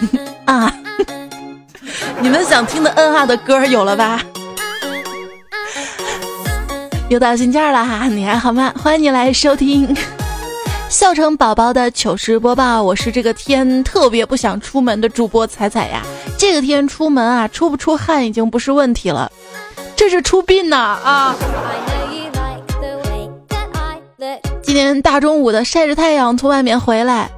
啊，你们想听的嗯啊的歌有了吧？又到新件了哈，你还好吗？欢迎你来收听笑成宝宝的糗事播报。我是这个天特别不想出门的主播彩彩呀。这个天出门啊，出不出汗已经不是问题了，这是出殡呐啊！今天大中午的晒着太阳从外面回来，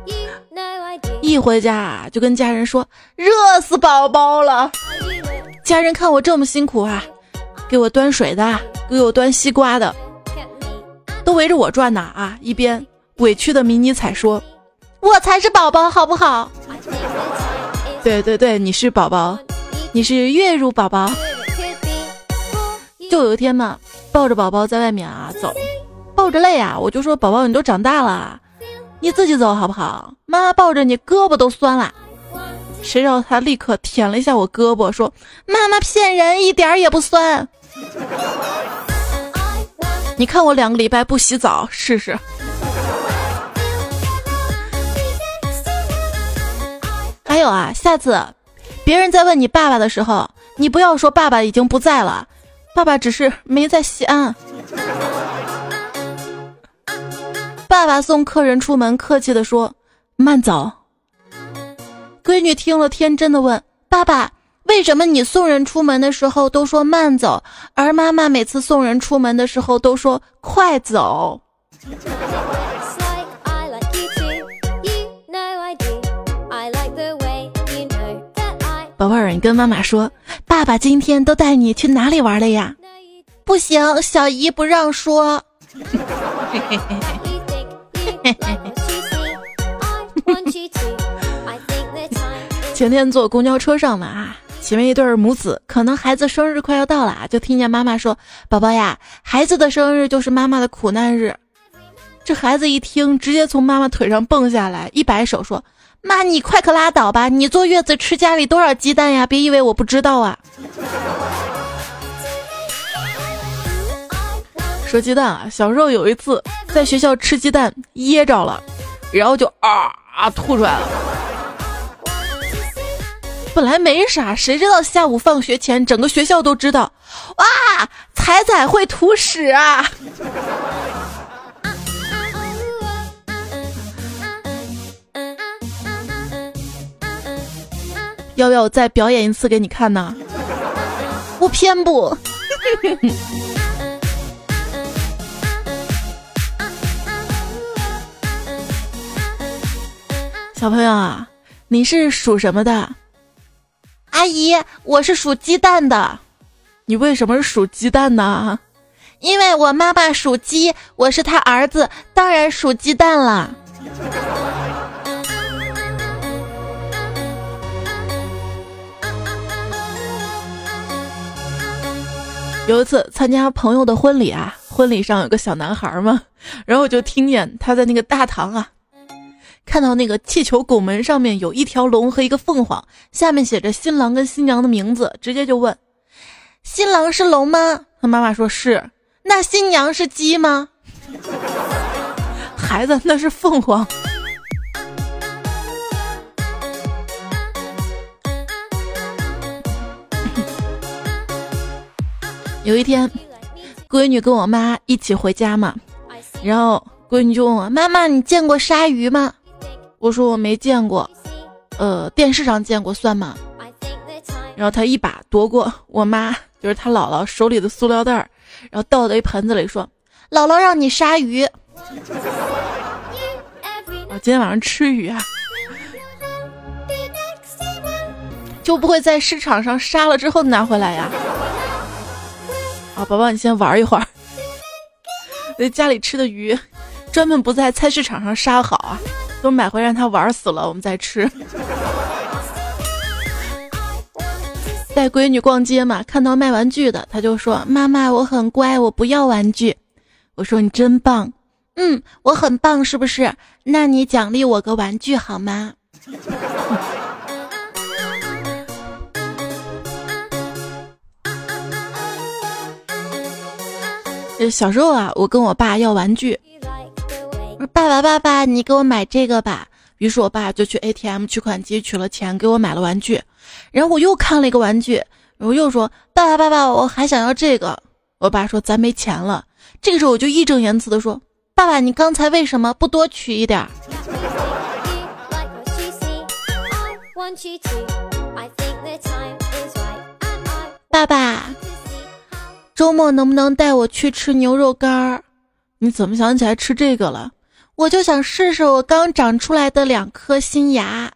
一回家就跟家人说热死宝宝了。家人看我这么辛苦啊，给我端水的，给我端西瓜的，都围着我转呢啊！一边委屈的迷你彩说：“我才是宝宝，好不好？”对对对，你是宝宝，你是月入宝宝。就有一天嘛，抱着宝宝在外面啊走。抱着累啊，我就说宝宝，你都长大了，你自己走好不好？妈妈抱着你，胳膊都酸了。谁知道他立刻舔了一下我胳膊，说：“妈妈骗人，一点也不酸。”你看我两个礼拜不洗澡试试。还有啊，下次别人在问你爸爸的时候，你不要说爸爸已经不在了，爸爸只是没在西安。爸爸送客人出门，客气的说：“慢走。”闺女听了，天真的问：“爸爸，为什么你送人出门的时候都说慢走，而妈妈每次送人出门的时候都说快走？”宝贝儿，你跟妈妈说：“爸爸今天都带你去哪里玩了呀？”不行，小姨不让说。前天坐公交车上嘛啊，前面一对母子，可能孩子生日快要到了啊，就听见妈妈说：“宝宝呀，孩子的生日就是妈妈的苦难日。”这孩子一听，直接从妈妈腿上蹦下来，一摆手说：“妈，你快可拉倒吧！你坐月子吃家里多少鸡蛋呀？别以为我不知道啊！”说鸡蛋啊，小时候有一次在学校吃鸡蛋噎着了，然后就啊啊吐出来了。本来没啥，谁知道下午放学前，整个学校都知道，哇，彩彩会吐屎啊！要不要我再表演一次给你看呢？我偏不。小朋友啊，你是属什么的？阿姨，我是属鸡蛋的。你为什么是属鸡蛋呢？因为我妈妈属鸡，我是他儿子，当然属鸡蛋了。有一次参加朋友的婚礼啊，婚礼上有个小男孩嘛，然后我就听见他在那个大堂啊。看到那个气球拱门上面有一条龙和一个凤凰，下面写着新郎跟新娘的名字，直接就问：“新郎是龙吗？”他妈妈说是。那新娘是鸡吗？孩子，那是凤凰。有一天，闺女跟我妈一起回家嘛，然后闺女就问我：“妈妈，你见过鲨鱼吗？”我说我没见过，呃，电视上见过算吗？然后他一把夺过我妈，就是他姥姥手里的塑料袋儿，然后倒到一盆子里，说：“姥姥让你杀鱼。”我今天晚上吃鱼啊，就不会在市场上杀了之后拿回来呀？啊，宝宝，你先玩一会儿。在家里吃的鱼，专门不在菜市场上杀好啊。都买回让他玩死了，我们再吃。带闺女逛街嘛，看到卖玩具的，他就说：“妈妈，我很乖，我不要玩具。”我说：“你真棒，嗯，我很棒，是不是？那你奖励我个玩具好吗？” 小时候啊，我跟我爸要玩具。爸爸，爸爸，你给我买这个吧。于是我爸就去 ATM 取款机取了钱，给我买了玩具。然后我又看了一个玩具，我又说：“爸爸，爸爸，我还想要这个。”我爸说：“咱没钱了。”这个时候我就义正言辞地说：“爸爸，你刚才为什么不多取一点？”爸爸，周末能不能带我去吃牛肉干儿？你怎么想起来吃这个了？我就想试试我刚长出来的两颗新牙。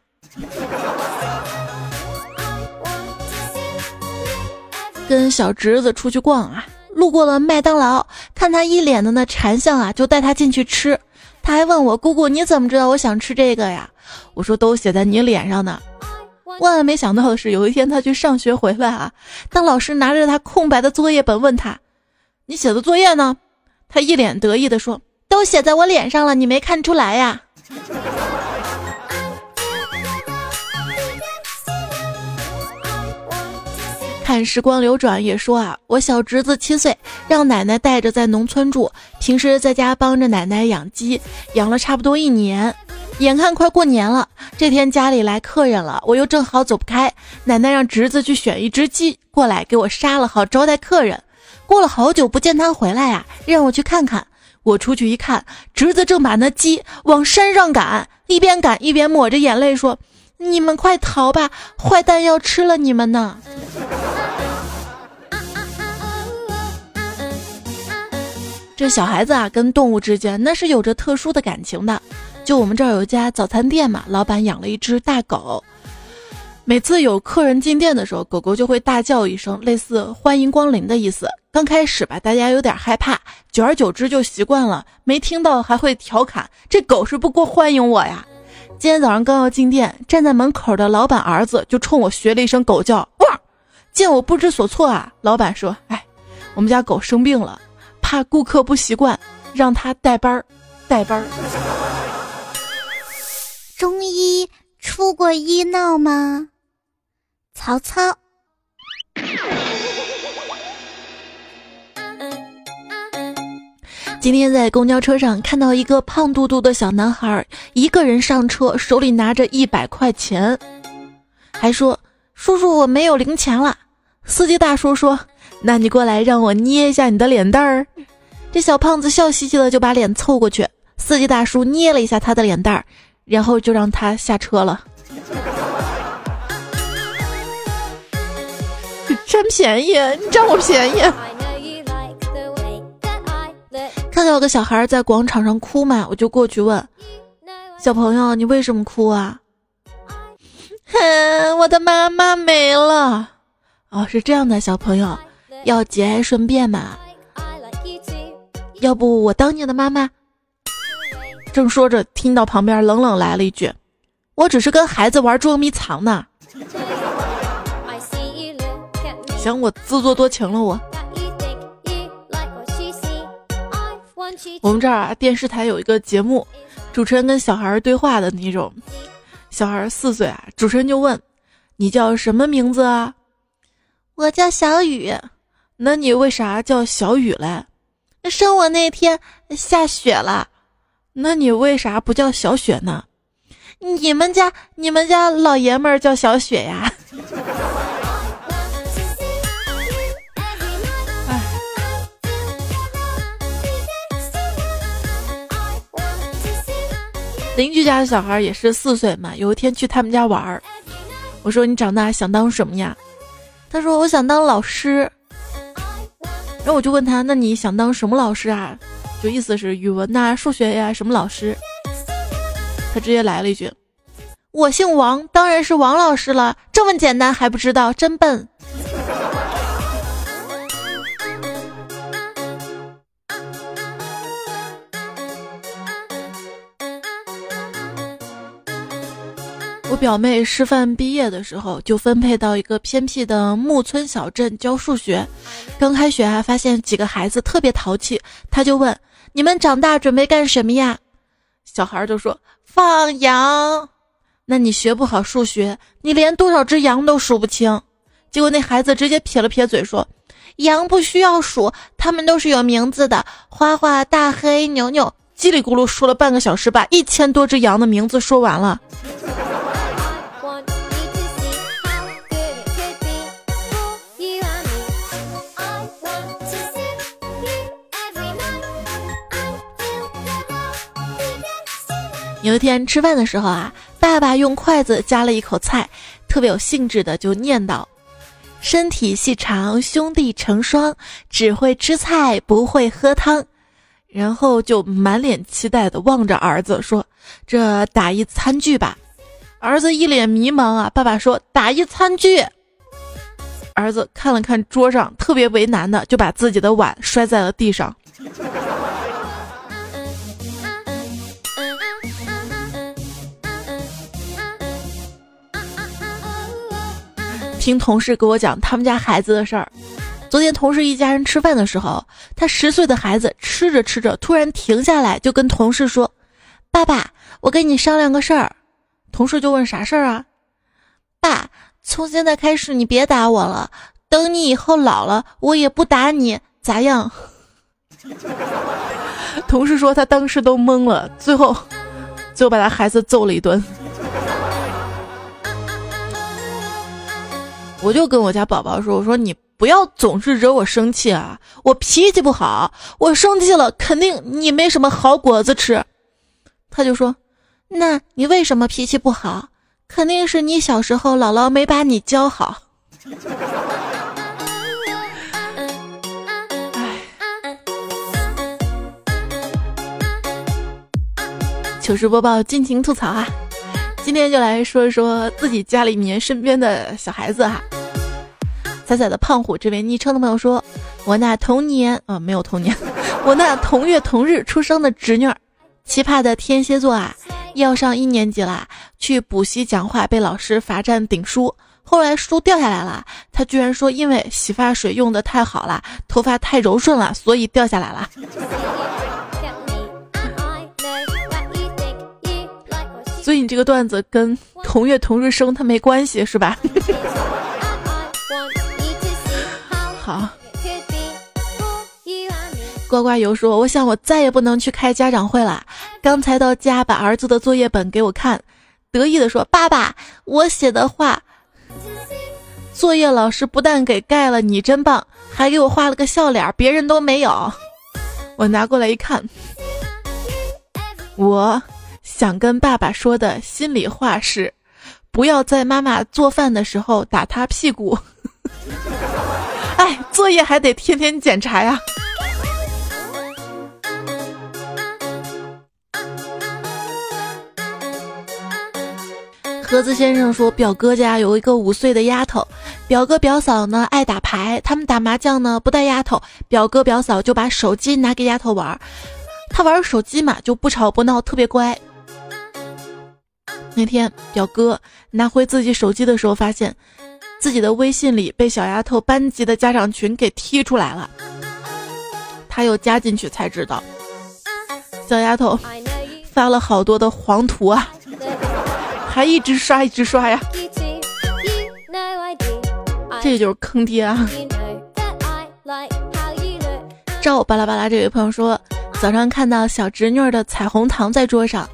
跟小侄子出去逛啊，路过了麦当劳，看他一脸的那馋相啊，就带他进去吃。他还问我姑姑你怎么知道我想吃这个呀？我说都写在你脸上呢。万万没想到的是，有一天他去上学回来啊，当老师拿着他空白的作业本问他：“你写的作业呢？”他一脸得意地说：“都写在我脸上了，你没看出来呀？”看时光流转也说啊，我小侄子七岁，让奶奶带着在农村住，平时在家帮着奶奶养鸡，养了差不多一年。眼看快过年了，这天家里来客人了，我又正好走不开，奶奶让侄子去选一只鸡过来给我杀了，好招待客人。过了好久不见他回来呀，让我去看看。我出去一看，侄子正把那鸡往山上赶，一边赶一边抹着眼泪说：“你们快逃吧，坏蛋要吃了你们呢！” 这小孩子啊，跟动物之间那是有着特殊的感情的。就我们这儿有一家早餐店嘛，老板养了一只大狗。每次有客人进店的时候，狗狗就会大叫一声，类似“欢迎光临”的意思。刚开始吧，大家有点害怕，久而久之就习惯了。没听到还会调侃：“这狗是不过欢迎我呀！”今天早上刚要进店，站在门口的老板儿子就冲我学了一声狗叫，哇！见我不知所措啊，老板说：“哎，我们家狗生病了，怕顾客不习惯，让他带班儿，带班儿。”中医出过医闹吗？曹操。今天在公交车上看到一个胖嘟嘟的小男孩，一个人上车，手里拿着一百块钱，还说：“叔叔，我没有零钱了。”司机大叔说：“那你过来让我捏一下你的脸蛋儿。”这小胖子笑嘻嘻的就把脸凑过去，司机大叔捏了一下他的脸蛋儿，然后就让他下车了。便宜，你占我便宜。看到有个小孩在广场上哭嘛，我就过去问小朋友：“你为什么哭啊？” 哼，我的妈妈没了。哦，是这样的，小朋友要节哀顺变嘛。要不我当你的妈妈？正说着，听到旁边冷冷来了一句：“我只是跟孩子玩捉迷藏呢。”行，我自作多情了，我。我们这儿啊，电视台有一个节目，主持人跟小孩对话的那种。小孩四岁啊，主持人就问：“你叫什么名字啊？”“我叫小雨。”“那你为啥叫小雨嘞？”“生我那天下雪了。”“那你为啥不叫小雪呢？”“你们家你们家老爷们儿叫小雪呀。” 邻居家的小孩也是四岁嘛，有一天去他们家玩儿，我说你长大想当什么呀？他说我想当老师。然后我就问他，那你想当什么老师啊？就意思是语文呐、数学呀什么老师？他直接来了一句：“我姓王，当然是王老师了。这么简单还不知道，真笨。”表妹师范毕业的时候，就分配到一个偏僻的木村小镇教数学。刚开学啊，发现几个孩子特别淘气，他就问：“你们长大准备干什么呀？”小孩就说：“放羊。”那你学不好数学，你连多少只羊都数不清。结果那孩子直接撇了撇嘴说：“羊不需要数，它们都是有名字的：花花、大黑、牛牛。”叽里咕噜说了半个小时，把一千多只羊的名字说完了。有一天吃饭的时候啊，爸爸用筷子夹了一口菜，特别有兴致的就念叨：“身体细长，兄弟成双，只会吃菜不会喝汤。”然后就满脸期待的望着儿子说：“这打一餐具吧。”儿子一脸迷茫啊。爸爸说：“打一餐具。”儿子看了看桌上，特别为难的就把自己的碗摔在了地上。听同事给我讲他们家孩子的事儿。昨天同事一家人吃饭的时候，他十岁的孩子吃着吃着突然停下来，就跟同事说：“爸爸，我跟你商量个事儿。”同事就问：“啥事儿啊？”“爸，从现在开始你别打我了，等你以后老了，我也不打你，咋样？” 同事说他当时都懵了，最后就把他孩子揍了一顿。我就跟我家宝宝说：“我说你不要总是惹我生气啊，我脾气不好，我生气了肯定你没什么好果子吃。”他就说：“那你为什么脾气不好？肯定是你小时候姥姥没把你教好。”糗事播报，尽情吐槽啊！今天就来说一说自己家里面身边的小孩子哈。彩彩的胖虎这位昵称的朋友说：“我那同年啊没有同年，我那同月同日出生的侄女儿，奇葩的天蝎座啊，要上一年级了，去补习讲话被老师罚站顶书，后来书掉下来了，他居然说因为洗发水用的太好了，头发太柔顺了，所以掉下来了。”所以你这个段子跟同月同日生他没关系是吧？好。呱呱油说：“我想我再也不能去开家长会了。刚才到家把儿子的作业本给我看，得意的说：‘爸爸，我写的画，作业老师不但给盖了，你真棒，还给我画了个笑脸，别人都没有。’我拿过来一看，我。”想跟爸爸说的心里话是，不要在妈妈做饭的时候打他屁股。哎，作业还得天天检查呀。盒子先生说，表哥家有一个五岁的丫头，表哥表嫂呢爱打牌，他们打麻将呢不带丫头，表哥表嫂就把手机拿给丫头玩，他玩手机嘛就不吵不闹，特别乖。那天表哥拿回自己手机的时候，发现自己的微信里被小丫头班级的家长群给踢出来了。他又加进去才知道，小丫头发了好多的黄图啊，还一直刷一直刷呀。这就是坑爹啊！赵巴拉巴拉这位朋友说，早上看到小侄女的彩虹糖在桌上。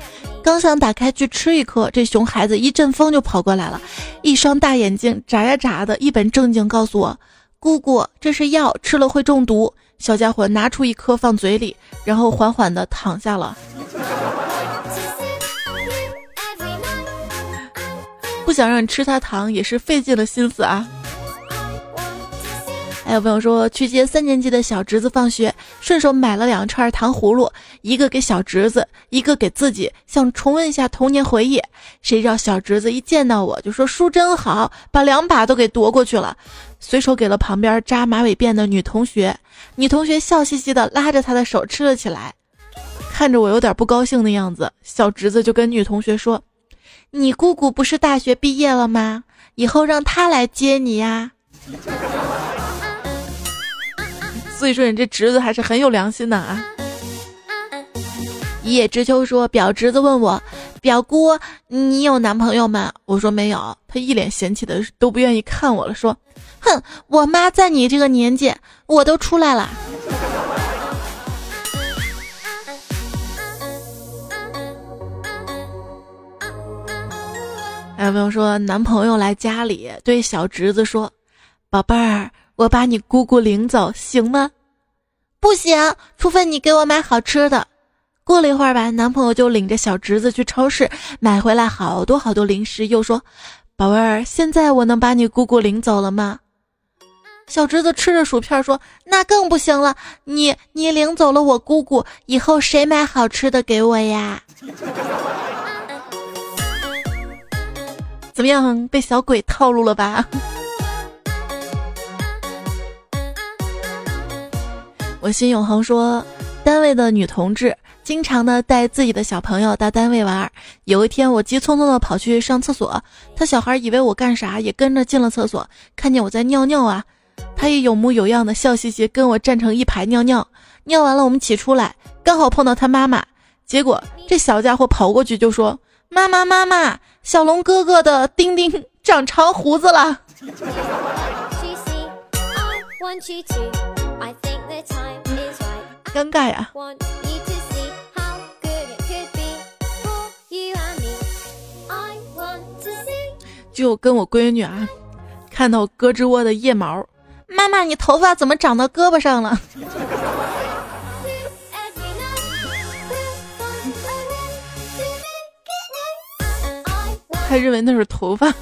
刚想打开去吃一颗，这熊孩子一阵风就跑过来了，一双大眼睛眨呀眨的，一本正经告诉我：“姑姑，这是药，吃了会中毒。”小家伙拿出一颗放嘴里，然后缓缓的躺下了。不想让你吃他糖，也是费尽了心思啊。还有朋友说去接三年级的小侄子放学，顺手买了两串糖葫芦，一个给小侄子，一个给自己，想重温一下童年回忆。谁知道小侄子一见到我就说书真好，把两把都给夺过去了，随手给了旁边扎马尾辫的女同学。女同学笑嘻嘻的拉着他的手吃了起来，看着我有点不高兴的样子，小侄子就跟女同学说：“你姑姑不是大学毕业了吗？以后让她来接你呀。”所以说你这侄子还是很有良心的啊。一叶知秋说，表侄子问我，表姑，你有男朋友吗？我说没有，他一脸嫌弃的都不愿意看我了，说，哼，我妈在你这个年纪，我都出来了。还有朋友说，男朋友来家里对小侄子说：“宝贝儿，我把你姑姑领走，行吗？”“不行，除非你给我买好吃的。”过了一会儿吧，男朋友就领着小侄子去超市买回来好多好多零食，又说：“宝贝儿，现在我能把你姑姑领走了吗？”小侄子吃着薯片说：“那更不行了，你你领走了我姑姑，以后谁买好吃的给我呀？”怎么样，被小鬼套路了吧？我心永恒说，单位的女同志经常的带自己的小朋友到单位玩。有一天，我急匆匆的跑去上厕所，他小孩以为我干啥，也跟着进了厕所，看见我在尿尿啊。他也有模有样的笑嘻嘻跟我站成一排尿尿，尿完了我们起出来，刚好碰到他妈妈，结果这小家伙跑过去就说：“妈妈妈妈，小龙哥哥的丁丁长长胡子了。”尴尬呀！就跟我闺女啊，看到胳肢窝的腋毛。妈妈，你头发怎么长到胳膊上了？还认为那是头发。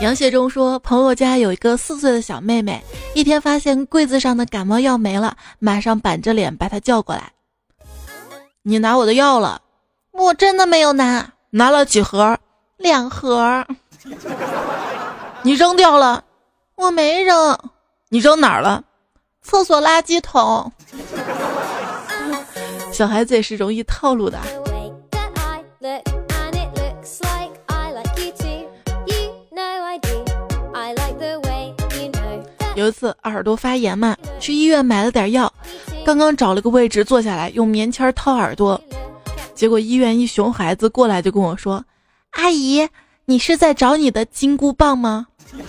杨谢忠说，朋友家有一个四岁的小妹妹，一天发现柜子上的感冒药没了，马上板着脸把她叫过来：“你拿我的药了？我真的没有拿，拿了几盒？两盒。”你扔掉了，我没扔。你扔哪儿了？厕所垃圾桶。小孩子也是容易套路的。有一次耳朵发炎嘛，去医院买了点药，刚刚找了个位置坐下来，用棉签掏耳朵，结果医院一熊孩子过来就跟我说：“阿姨。”你是在找你的金箍棒吗？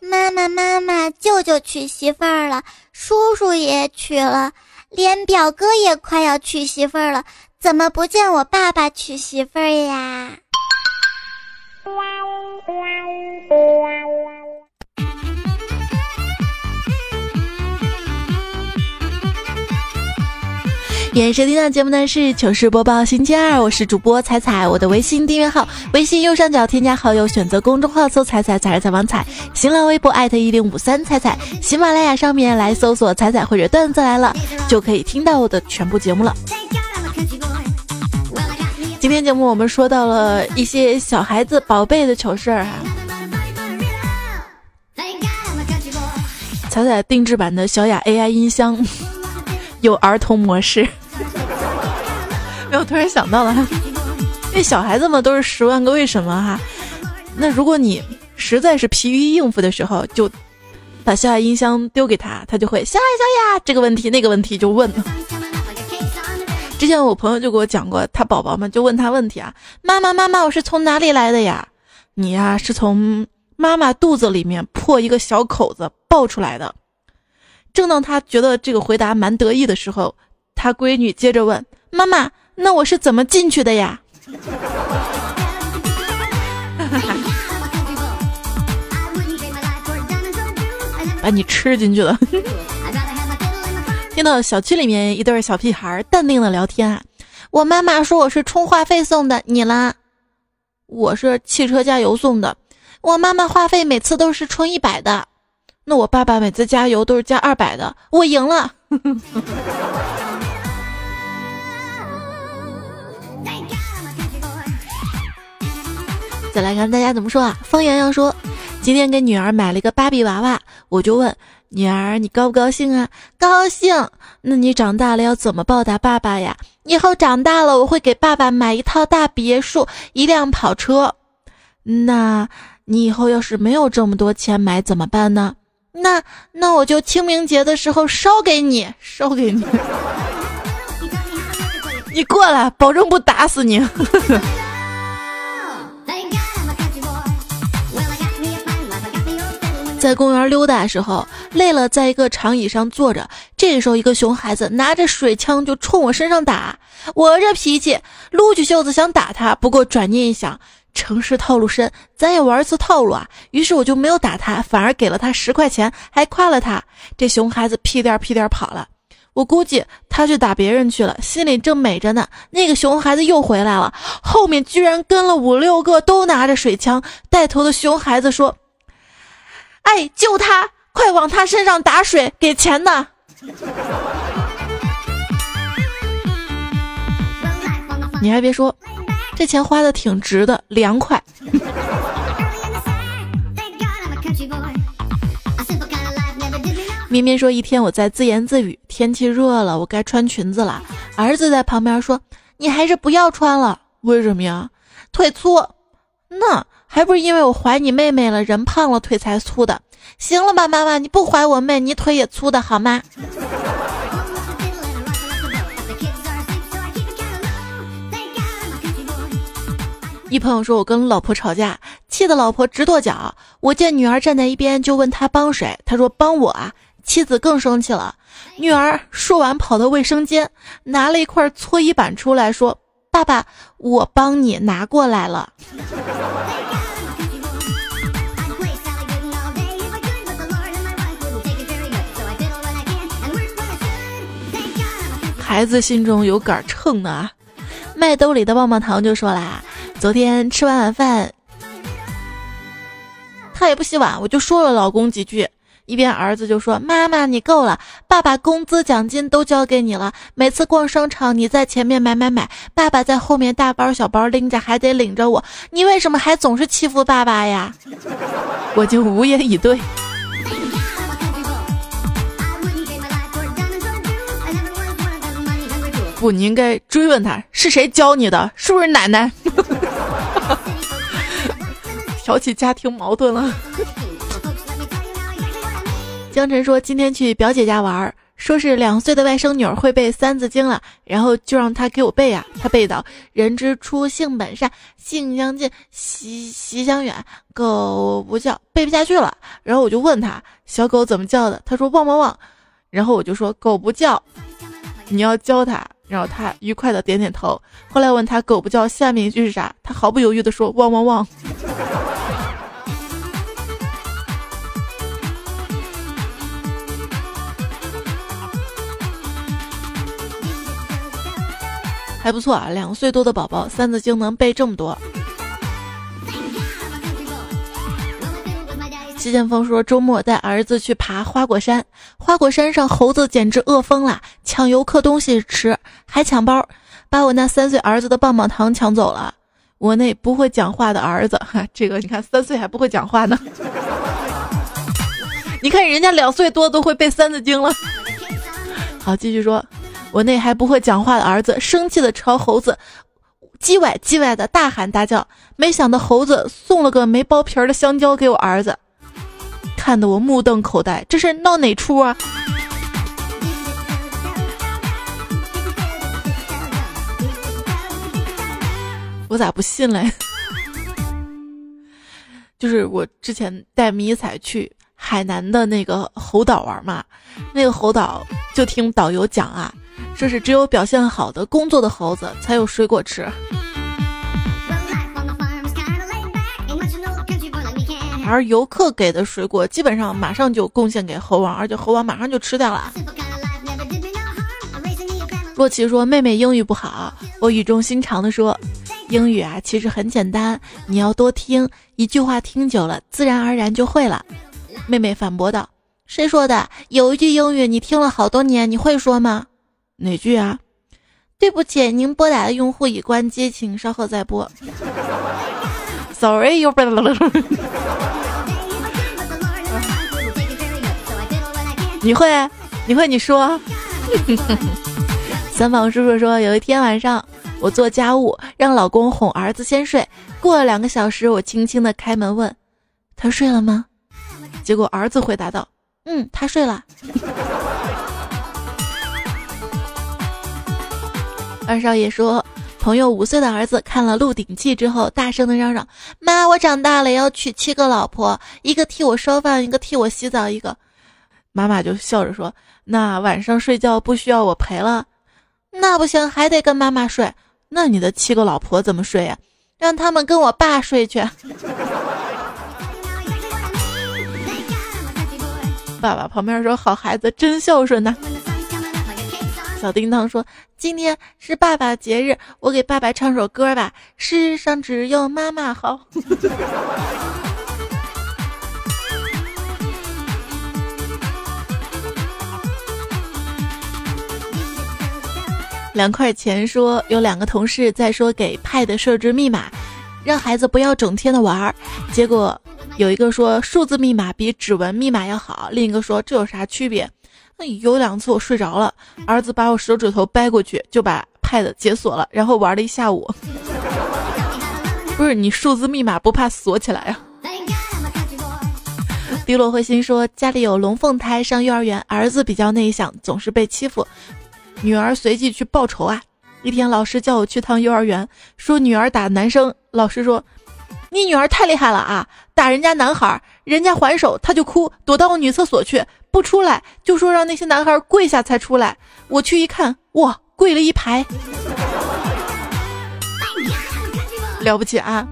妈妈，妈妈，舅舅娶媳妇儿了，叔叔也娶了，连表哥也快要娶媳妇儿了，怎么不见我爸爸娶媳妇儿呀？演收听到节目呢是糗事播报星期二，我是主播彩彩，我的微信订阅号，微信右上角添加好友，选择公众号搜“彩彩彩彩王彩”，新浪微博艾特一零五三彩彩，喜马拉雅上面来搜索“彩彩”或者“段子来了”，就可以听到我的全部节目了。今天节目我们说到了一些小孩子宝贝的糗事儿哈，彩彩定制版的小雅 AI 音箱 有儿童模式。我，突然想到了，因为小孩子嘛都是十万个为什么哈。那如果你实在是疲于应付的时候，就把小雅音箱丢给他，他就会小雅小雅这个问题那个问题就问了。之前我朋友就给我讲过，他宝宝们就问他问题啊，妈妈妈妈，我是从哪里来的呀？你呀是从妈妈肚子里面破一个小口子爆出来的。正当他觉得这个回答蛮得意的时候，他闺女接着问妈妈。那我是怎么进去的呀？把你吃进去了。听到小区里面一对小屁孩淡定的聊天啊，我妈妈说我是充话费送的，你啦？我是汽车加油送的，我妈妈话费每次都是充一百的，那我爸爸每次加油都是加二百的，我赢了。再来看大家怎么说啊？方洋洋说，今天给女儿买了一个芭比娃娃，我就问女儿你高不高兴啊？高兴。那你长大了要怎么报答爸爸呀？以后长大了我会给爸爸买一套大别墅，一辆跑车。那你以后要是没有这么多钱买怎么办呢？那那我就清明节的时候烧给你，烧给你。你过来，保证不打死你。在公园溜达的时候，累了，在一个长椅上坐着。这时候，一个熊孩子拿着水枪就冲我身上打。我这脾气，撸起袖子想打他，不过转念一想，城市套路深，咱也玩次套路啊。于是我就没有打他，反而给了他十块钱，还夸了他。这熊孩子屁颠屁颠跑了。我估计他去打别人去了，心里正美着呢。那个熊孩子又回来了，后面居然跟了五六个，都拿着水枪。带头的熊孩子说：“哎，救他！快往他身上打水，给钱呢。”你还别说，这钱花的挺值的，凉快。明明说一天我在自言自语，天气热了，我该穿裙子了。儿子在旁边说：“你还是不要穿了，为什么呀？腿粗。那还不是因为我怀你妹妹了，人胖了腿才粗的。行了吧，妈妈，你不怀我妹，你腿也粗的好吗？”一朋友说：“我跟老婆吵架，气得老婆直跺脚。我见女儿站在一边，就问她帮谁，她说帮我啊。”妻子更生气了，女儿说完跑到卫生间，拿了一块搓衣板出来，说：“爸爸，我帮你拿过来了。”孩子心中有杆秤呢，麦兜里的棒棒糖就说啦：“昨天吃完晚饭，他也不洗碗，我就说了老公几句。”一边儿子就说：“妈妈，你够了，爸爸工资奖金都交给你了。每次逛商场，你在前面买买买，爸爸在后面大包小包拎着，还得领着我。你为什么还总是欺负爸爸呀？”我就无言以对。不，你应该追问他是谁教你的，是不是奶奶？挑起家庭矛盾了。江晨说：“今天去表姐家玩，说是两岁的外甥女儿会背《三字经》了，然后就让她给我背呀。她背到‘人之初，性本善，性相近，习习相远，狗不叫’，背不下去了。然后我就问他：‘小狗怎么叫的？’他说：‘汪汪汪。’然后我就说：‘狗不叫，你要教他。’然后他愉快的点点头。后来问他：‘狗不叫，下面一句是啥？’他毫不犹豫的说：‘汪汪汪。’”还不错啊，两岁多的宝宝《三字经》能背这么多。齐建峰说，周末带儿子去爬花果山，花果山上猴子简直饿疯了，抢游客东西吃，还抢包，把我那三岁儿子的棒棒糖抢走了。我那不会讲话的儿子，哈，这个你看三岁还不会讲话呢。你看人家两岁多都会背《三字经》了。好，继续说。我那还不会讲话的儿子生气的朝猴子叽歪叽歪的大喊大叫，没想到猴子送了个没剥皮的香蕉给我儿子，看得我目瞪口呆，这是闹哪出啊？我咋不信嘞？就是我之前带迷彩去海南的那个猴岛玩嘛，那个猴岛就听导游讲啊。说是只有表现好的工作的猴子才有水果吃，而游客给的水果基本上马上就贡献给猴王，而且猴王马上就吃掉了。洛奇说：“妹妹英语不好。”我语重心长的说：“英语啊，其实很简单，你要多听，一句话听久了，自然而然就会了。”妹妹反驳道：“谁说的？有一句英语你听了好多年，你会说吗？”哪句啊？对不起，您拨打的用户已关机，请稍后再拨。Sorry，又不了。你会？你会？你说。三宝叔叔说，有一天晚上，我做家务，让老公哄儿子先睡。过了两个小时，我轻轻的开门问：“他睡了吗？”结果儿子回答道：“嗯，他睡了。”二少爷说：“朋友五岁的儿子看了《鹿鼎记》之后，大声的嚷嚷：“妈，我长大了要娶七个老婆，一个替我烧饭，一个替我洗澡，一个。”妈妈就笑着说：“那晚上睡觉不需要我陪了？那不行，还得跟妈妈睡。那你的七个老婆怎么睡呀？让他们跟我爸睡去。”爸爸旁边说：“好孩子，真孝顺呐。”小叮当说：“今天是爸爸节日，我给爸爸唱首歌吧。世上只有妈妈好。两块钱说有两个同事在说给 Pad 设置密码，让孩子不要整天的玩儿。结果有一个说数字密码比指纹密码要好，另一个说这有啥区别？那有两次我睡着了，儿子把我手指头掰过去，就把 Pad 解锁了，然后玩了一下午。不是你数字密码不怕锁起来啊？滴落灰心说家里有龙凤胎上幼儿园，儿子比较内向，总是被欺负。女儿随即去报仇啊！一天，老师叫我去趟幼儿园，说女儿打男生。老师说：“你女儿太厉害了啊，打人家男孩，人家还手，她就哭，躲到我女厕所去，不出来，就说让那些男孩跪下才出来。我去一看，哇，跪了一排，了不起啊！”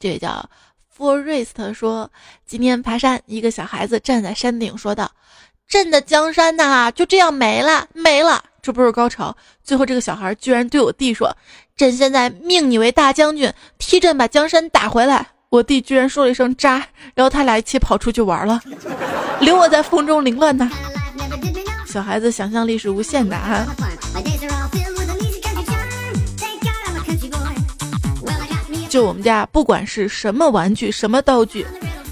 这位叫 Forest 说：“今天爬山，一个小孩子站在山顶，说道。”朕的江山呐，就这样没了，没了，这不是高潮。最后，这个小孩居然对我弟说：“朕现在命你为大将军，替朕把江山打回来。”我弟居然说了一声“渣”，然后他俩一起跑出去玩了，留我在风中凌乱呢。小孩子想象力是无限的啊！就我们家，不管是什么玩具、什么道具，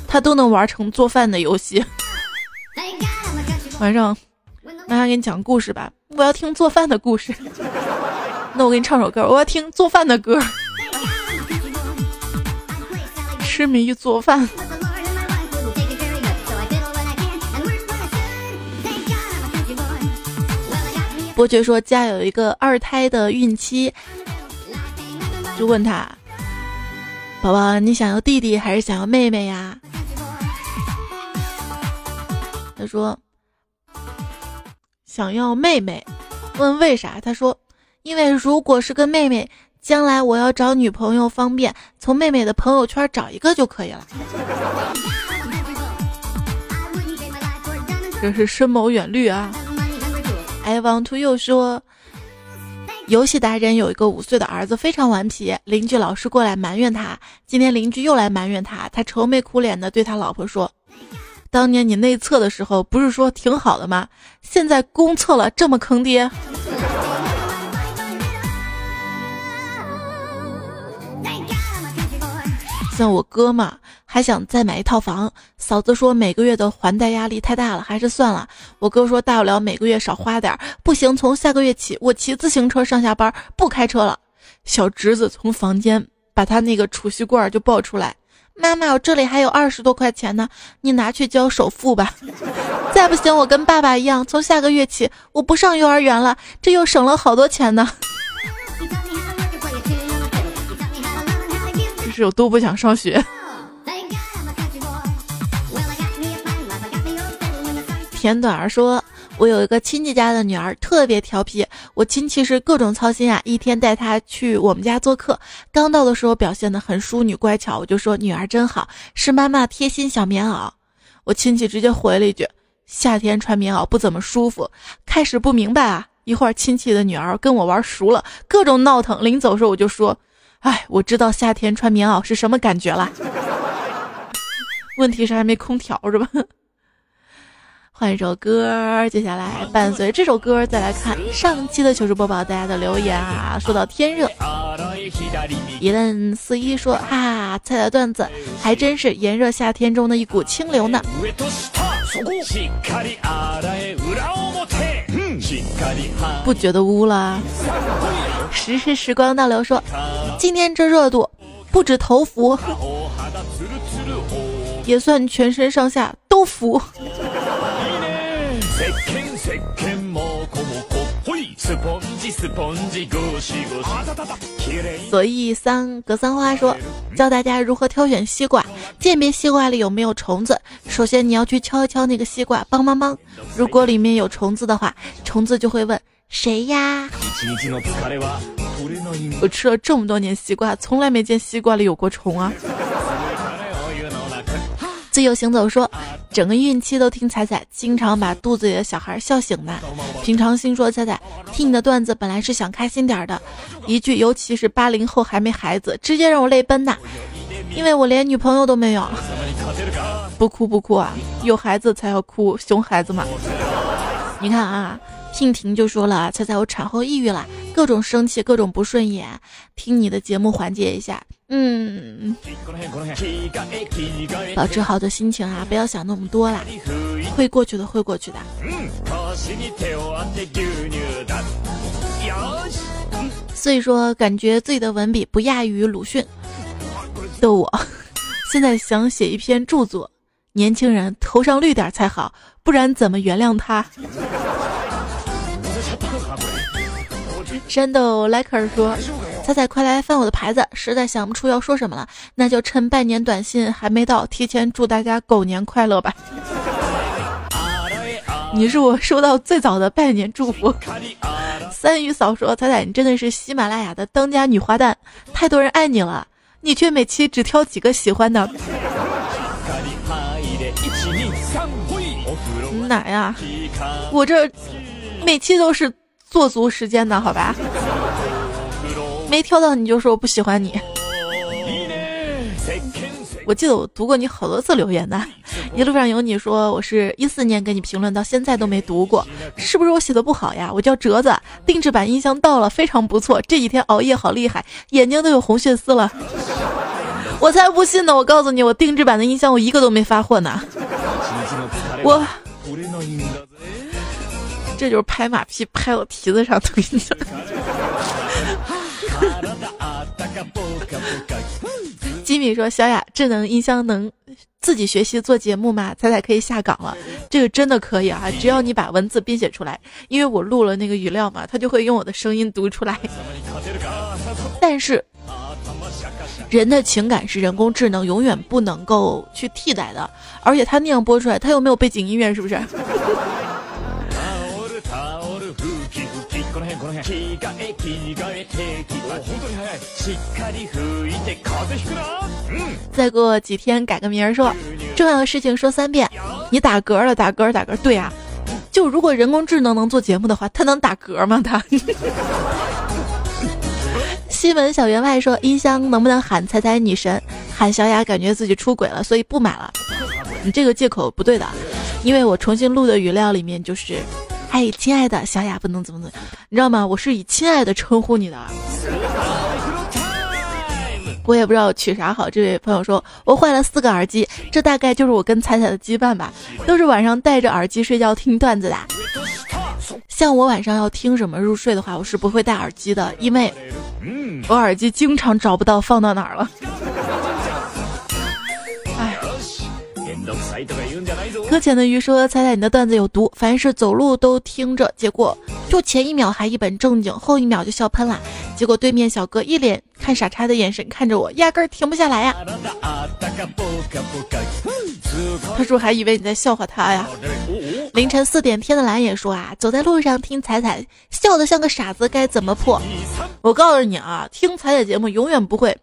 他都能玩成做饭的游戏。晚上，妈妈给你讲故事吧。我要听做饭的故事。那我给你唱首歌，我要听做饭的歌。痴迷于做饭。伯爵说家有一个二胎的孕期，就问他：“宝宝，你想要弟弟还是想要妹妹呀？”他说。想要妹妹，问为啥？他说，因为如果是个妹妹，将来我要找女朋友方便，从妹妹的朋友圈找一个就可以了。这是深谋远虑啊！I want to 又说，游戏达人有一个五岁的儿子，非常顽皮，邻居老是过来埋怨他。今天邻居又来埋怨他，他愁眉苦脸的对他老婆说。当年你内测的时候不是说挺好的吗？现在公测了这么坑爹。像我哥嘛，还想再买一套房，嫂子说每个月的还贷压力太大了，还是算了。我哥说大不了每个月少花点，不行，从下个月起我骑自行车上下班，不开车了。小侄子从房间把他那个储蓄罐就抱出来。妈妈，我这里还有二十多块钱呢，你拿去交首付吧。再不行，我跟爸爸一样，从下个月起我不上幼儿园了，这又省了好多钱呢。是有多不想上学？田短儿说。我有一个亲戚家的女儿特别调皮，我亲戚是各种操心啊。一天带她去我们家做客，刚到的时候表现的很淑女乖巧，我就说女儿真好，是妈妈贴心小棉袄。我亲戚直接回了一句：夏天穿棉袄不怎么舒服。开始不明白啊，一会儿亲戚的女儿跟我玩熟了，各种闹腾。临走时候我就说：哎，我知道夏天穿棉袄是什么感觉了。问题是还没空调是吧？换一首歌，接下来伴随这首歌再来看上期的糗事播报，大家的留言啊。说到天热，一愣四一说哈，猜猜段子还真是炎热夏天中的一股清流呢。不觉得污了？时是时光倒流说，今天这热度，不止头服，也算全身上下都服。所以三格三花说，教大家如何挑选西瓜，鉴别西瓜里有没有虫子。首先你要去敲一敲那个西瓜，梆梆梆。如果里面有虫子的话，虫子就会问谁呀？我吃了这么多年西瓜，从来没见西瓜里有过虫啊。自由行走说，整个孕期都听彩彩，经常把肚子里的小孩笑醒的。平常心说彩彩，听你的段子本来是想开心点的，一句尤其是八零后还没孩子，直接让我泪奔呐，因为我连女朋友都没有。不哭不哭啊，有孩子才要哭，熊孩子嘛。你看啊。婷婷就说了：“猜猜我产后抑郁了，各种生气，各种不顺眼，听你的节目缓解一下。”嗯，保持好的心情啊，不要想那么多啦，会过去的，会过去的。所以说，感觉自己的文笔不亚于鲁迅的我，现在想写一篇著作：年轻人头上绿点才好，不然怎么原谅他？山豆莱克尔说：“彩彩，快来翻我的牌子，实在想不出要说什么了，那就趁拜年短信还没到，提前祝大家狗年快乐吧。你是我收到最早的拜年祝福。”三鱼嫂说：“彩彩，你真的是喜马拉雅的当家女花旦，太多人爱你了，你却每期只挑几个喜欢的。”哪呀？我这每期都是。做足时间的好吧，没挑到你就说我不喜欢你。我记得我读过你好多次留言的，一路上有你说我是一四年给你评论，到现在都没读过，是不是我写的不好呀？我叫折子，定制版音箱到了，非常不错。这几天熬夜好厉害，眼睛都有红血丝了。我才不信呢！我告诉你，我定制版的音箱我一个都没发货呢。我。这就是拍马屁拍我蹄子上推的。吉米说：“小雅，智能音箱能自己学习做节目吗？彩彩可以下岗了，这个真的可以啊！只要你把文字编写出来，因为我录了那个语料嘛，它就会用我的声音读出来。但是，人的情感是人工智能永远不能够去替代的，而且它那样播出来，它又没有背景音乐，是不是？”再过几天改个名儿，说重要的事情说三遍。你打嗝了，打嗝，打嗝。对啊，就如果人工智能能做节目的话，它能打嗝吗？它。西门小员外说音箱能不能喊彩彩女神？喊小雅感觉自己出轨了，所以不买了。你这个借口不对的，因为我重新录的语料里面就是。哎，亲爱的小雅不能怎么怎么，你知道吗？我是以亲爱的称呼你的。我也不知道取啥好。这位朋友说，我换了四个耳机，这大概就是我跟彩彩的羁绊吧，都是晚上戴着耳机睡觉听段子的。像我晚上要听什么入睡的话，我是不会戴耳机的，因为我耳机经常找不到放到哪儿了。搁浅的鱼说：“猜猜你的段子有毒，凡是走路都听着，结果就前一秒还一本正经，后一秒就笑喷了。结果对面小哥一脸看傻叉的眼神看着我，压根儿停不下来呀。他说还以为你在笑话他呀。凌晨四点，天的蓝也说啊，走在路上听彩彩笑得像个傻子，该怎么破？我告诉你啊，听彩彩节目永远不会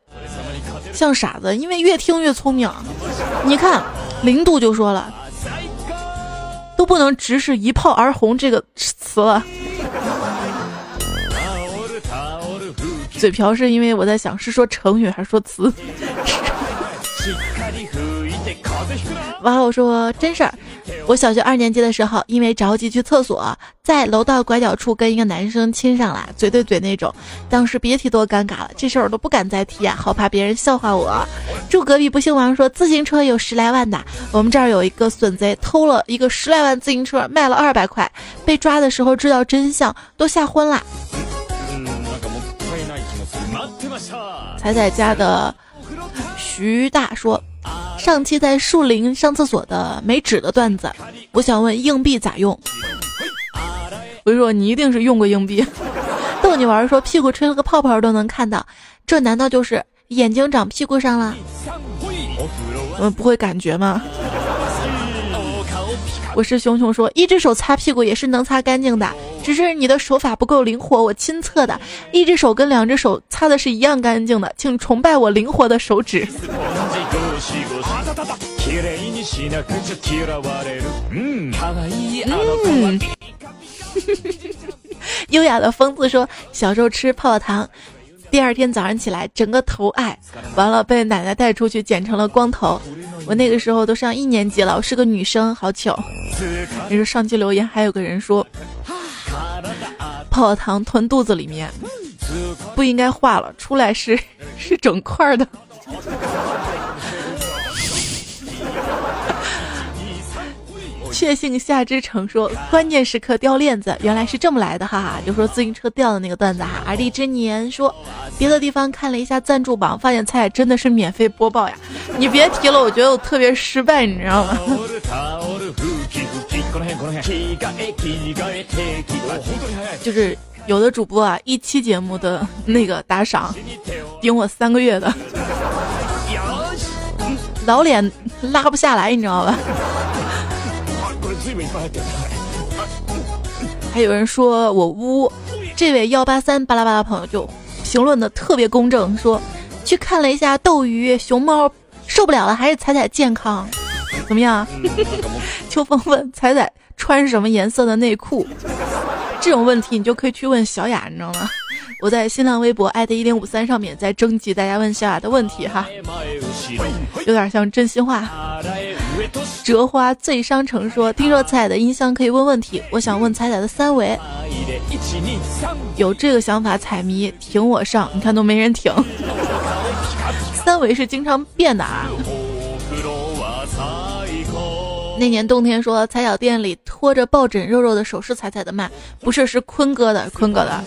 像傻子，因为越听越聪明。你看。”零度就说了，都不能直视“一炮而红”这个词了。嘴瓢是因为我在想是说成语还是说词。哇，我说真事儿。我小学二年级的时候，因为着急去厕所，在楼道拐角处跟一个男生亲上了，嘴对嘴那种。当时别提多尴尬了，这事儿都不敢再提啊，好怕别人笑话我。住隔壁不姓王说，自行车有十来万的，我们这儿有一个损贼偷了一个十来万自行车，卖了二百块，被抓的时候知道真相，都吓昏了。彩彩家的徐大说。上期在树林上厕所的没纸的段子，我想问硬币咋用？我说你一定是用过硬币，逗你玩说屁股吹了个泡泡都能看到，这难道就是眼睛长屁股上了？我们不会感觉吗？我是熊熊说，一只手擦屁股也是能擦干净的，只是你的手法不够灵活。我亲测的，一只手跟两只手擦的是一样干净的，请崇拜我灵活的手指。嗯，优雅的疯子说，小时候吃泡泡糖。第二天早上起来，整个头矮，完了被奶奶带出去剪成了光头。我那个时候都上一年级了，我是个女生，好糗。你说上期留言还有个人说，泡泡糖吞肚子里面不应该化了，出来是 是整块的。确信夏之成说，关键时刻掉链子，原来是这么来的，哈哈！就说自行车掉的那个段子哈。而立之年说，别的地方看了一下赞助榜，发现菜真的是免费播报呀！你别提了，我觉得我特别失败，你知道吗？就是有的主播啊，一期节目的那个打赏，顶我三个月的，老脸拉不下来，你知道吧？还有人说我污，这位幺八三巴拉巴拉朋友就评论的特别公正，说去看了一下斗鱼熊猫，受不了了，还是彩彩健康，怎么样？秋风问彩彩穿什么颜色的内裤，这种问题你就可以去问小雅，你知道吗？我在新浪微博艾特一零五三上面在征集大家问小雅的问题哈，有点像真心话。折花醉商城说：“听说彩彩的音箱可以问问题，我想问彩彩的三维。有这个想法，彩迷挺我上，你看都没人挺。三维是经常变的啊。”那年冬天，说彩小店里拖着抱枕肉肉的手是彩彩的吗？不是，是坤哥的，坤哥的。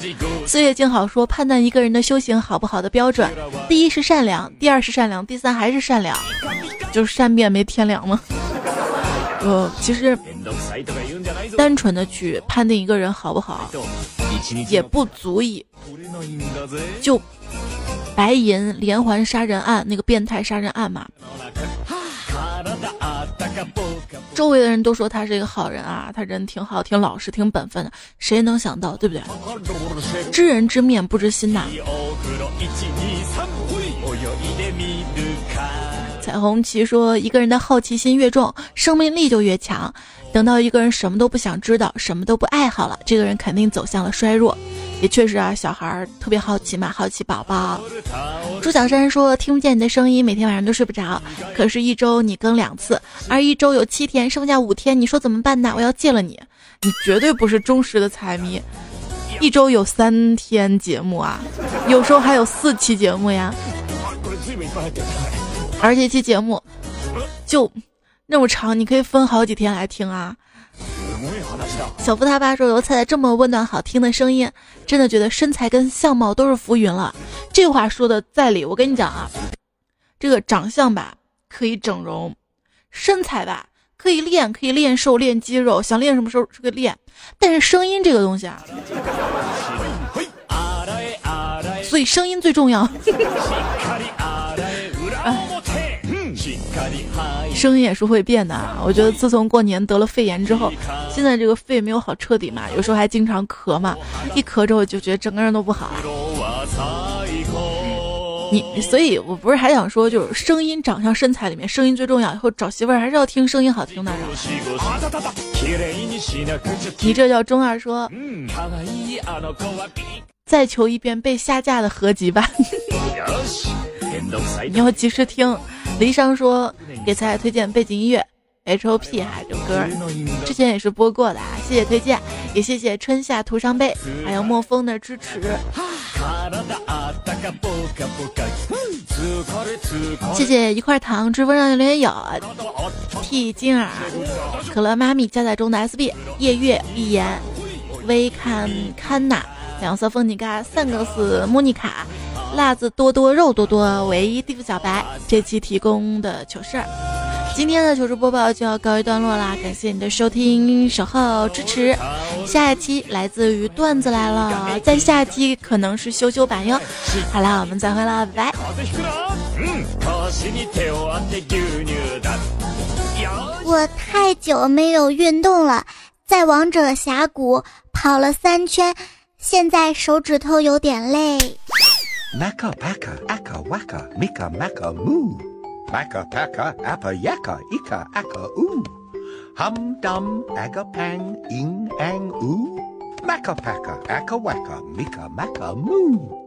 岁月静好说，判断一个人的修行好不好的标准，第一是善良，第二是善良，第三还是善良，就是善变没天良吗？呃，其实单纯的去判定一个人好不好，也不足以就白银连环杀人案那个变态杀人案嘛。周围的人都说他是一个好人啊，他人挺好，挺老实，挺本分的。谁能想到，对不对？知人知面不知心呐。彩虹旗说：“一个人的好奇心越重，生命力就越强。等到一个人什么都不想知道，什么都不爱好了，这个人肯定走向了衰弱。也确实啊，小孩儿特别好奇嘛，好奇宝宝。”朱小山说：“听不见你的声音，每天晚上都睡不着。可是，一周你更两次，而一周有七天，剩下五天，你说怎么办呢？我要戒了你！你绝对不是忠实的彩迷。一周有三天节目啊，有时候还有四期节目呀。”而且期节目就那么长，你可以分好几天来听啊。小福他爸说：“有彩彩这么温暖好听的声音，真的觉得身材跟相貌都是浮云了。”这话说的在理。我跟你讲啊，这个长相吧可以整容，身材吧可以练，可以练瘦练肌肉，想练什么时候这个练。但是声音这个东西啊，所以声音最重要。声音也是会变的啊！我觉得自从过年得了肺炎之后，现在这个肺没有好彻底嘛，有时候还经常咳嘛，一咳之后就觉得整个人都不好。你，所以我不是还想说，就是声音、长相、身材里面，声音最重要。以后找媳妇儿还是要听声音好听的。你这叫中二说，再求一遍被下架的合集吧。你要及时听。离殇说给彩彩推荐背景音乐 H O P 哈，这首歌之前也是播过的啊，谢谢推荐，也谢谢春夏涂伤背，还有莫风的支持，谢谢一块糖追风上留言有 T 金耳，可乐妈咪加载中的 S B 夜月一言微看看娜两色风景嘎三个是莫妮卡。辣子多多肉多多，唯一地府小白这期提供的糗事儿，今天的糗事播报就要告一段落啦，感谢你的收听、守候、支持。下一期来自于段子来了，在下期可能是羞羞版哟。好啦，我们再会啦，拜拜。我太久没有运动了，在王者峡谷跑了三圈，现在手指头有点累。Maka paka akka waka mika maka moo. Maka paka, appa yakka, ika acca oo. Hum dum, aga pang, ing ang oo. Maka paka, acca waka, mika maka moo.